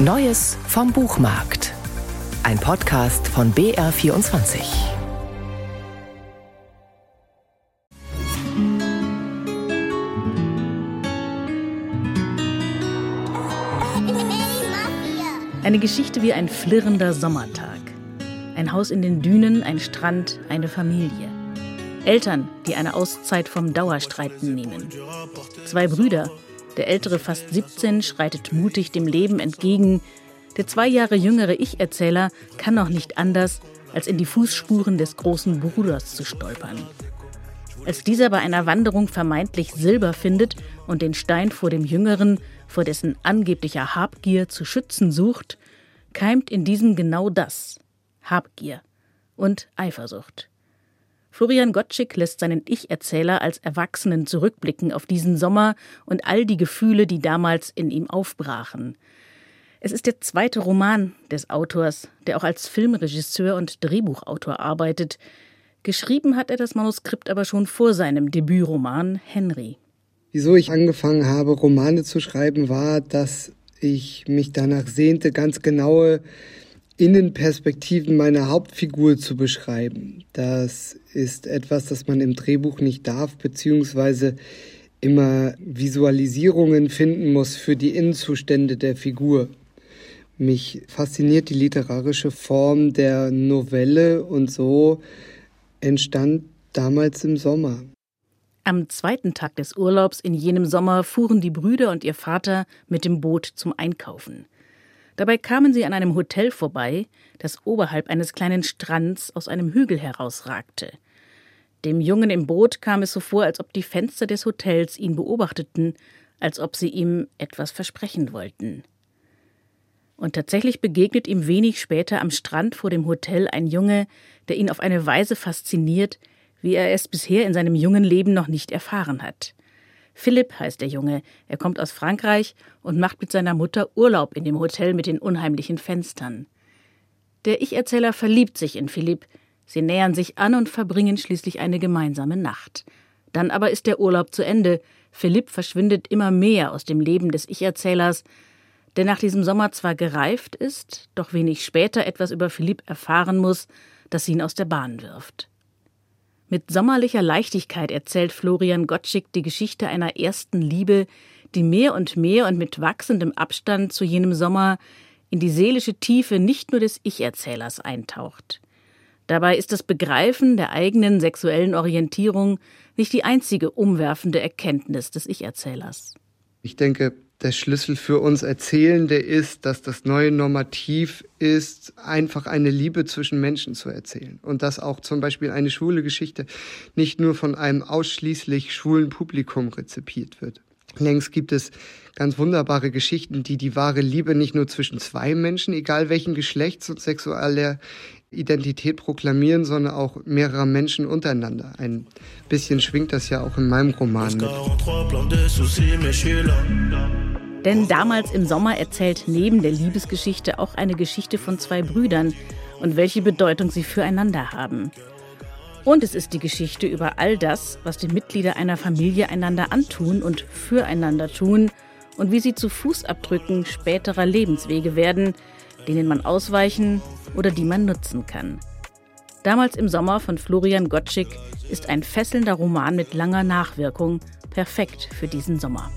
Neues vom Buchmarkt. Ein Podcast von BR24. Eine Geschichte wie ein flirrender Sommertag. Ein Haus in den Dünen, ein Strand, eine Familie. Eltern, die eine Auszeit vom Dauerstreiten nehmen. Zwei Brüder, der ältere, fast 17, schreitet mutig dem Leben entgegen. Der zwei Jahre jüngere Ich-Erzähler kann noch nicht anders, als in die Fußspuren des großen Bruders zu stolpern. Als dieser bei einer Wanderung vermeintlich Silber findet und den Stein vor dem Jüngeren, vor dessen angeblicher Habgier zu schützen sucht, keimt in diesem genau das Habgier und Eifersucht. Florian Gottschick lässt seinen Ich-Erzähler als Erwachsenen zurückblicken auf diesen Sommer und all die Gefühle, die damals in ihm aufbrachen. Es ist der zweite Roman des Autors, der auch als Filmregisseur und Drehbuchautor arbeitet. Geschrieben hat er das Manuskript aber schon vor seinem Debütroman Henry. Wieso ich angefangen habe, Romane zu schreiben, war, dass ich mich danach sehnte, ganz genaue Innenperspektiven meiner Hauptfigur zu beschreiben. Das ist etwas, das man im Drehbuch nicht darf, beziehungsweise immer Visualisierungen finden muss für die Innenzustände der Figur. Mich fasziniert die literarische Form der Novelle und so entstand damals im Sommer. Am zweiten Tag des Urlaubs in jenem Sommer fuhren die Brüder und ihr Vater mit dem Boot zum Einkaufen. Dabei kamen sie an einem Hotel vorbei, das oberhalb eines kleinen Strands aus einem Hügel herausragte. Dem Jungen im Boot kam es so vor, als ob die Fenster des Hotels ihn beobachteten, als ob sie ihm etwas versprechen wollten. Und tatsächlich begegnet ihm wenig später am Strand vor dem Hotel ein Junge, der ihn auf eine Weise fasziniert, wie er es bisher in seinem jungen Leben noch nicht erfahren hat. Philipp heißt der Junge. Er kommt aus Frankreich und macht mit seiner Mutter Urlaub in dem Hotel mit den unheimlichen Fenstern. Der Ich-Erzähler verliebt sich in Philipp. Sie nähern sich an und verbringen schließlich eine gemeinsame Nacht. Dann aber ist der Urlaub zu Ende. Philipp verschwindet immer mehr aus dem Leben des Ich-Erzählers, der nach diesem Sommer zwar gereift ist, doch wenig später etwas über Philipp erfahren muss, das ihn aus der Bahn wirft. Mit sommerlicher Leichtigkeit erzählt Florian Gottschick die Geschichte einer ersten Liebe, die mehr und mehr und mit wachsendem Abstand zu jenem Sommer in die seelische Tiefe nicht nur des Ich-Erzählers eintaucht. Dabei ist das Begreifen der eigenen sexuellen Orientierung nicht die einzige umwerfende Erkenntnis des Ich-Erzählers. Ich denke, der Schlüssel für uns Erzählende ist, dass das neue Normativ ist, einfach eine Liebe zwischen Menschen zu erzählen. Und dass auch zum Beispiel eine schwule Geschichte nicht nur von einem ausschließlich schwulen Publikum rezipiert wird. Längst gibt es ganz wunderbare Geschichten, die die wahre Liebe nicht nur zwischen zwei Menschen, egal welchen Geschlechts und sexueller Identität proklamieren, sondern auch mehrerer Menschen untereinander. Ein bisschen schwingt das ja auch in meinem Roman mit. Denn damals im Sommer erzählt neben der Liebesgeschichte auch eine Geschichte von zwei Brüdern und welche Bedeutung sie füreinander haben. Und es ist die Geschichte über all das, was die Mitglieder einer Familie einander antun und füreinander tun und wie sie zu Fußabdrücken späterer Lebenswege werden, denen man ausweichen oder die man nutzen kann. Damals im Sommer von Florian Gottschick ist ein fesselnder Roman mit langer Nachwirkung perfekt für diesen Sommer.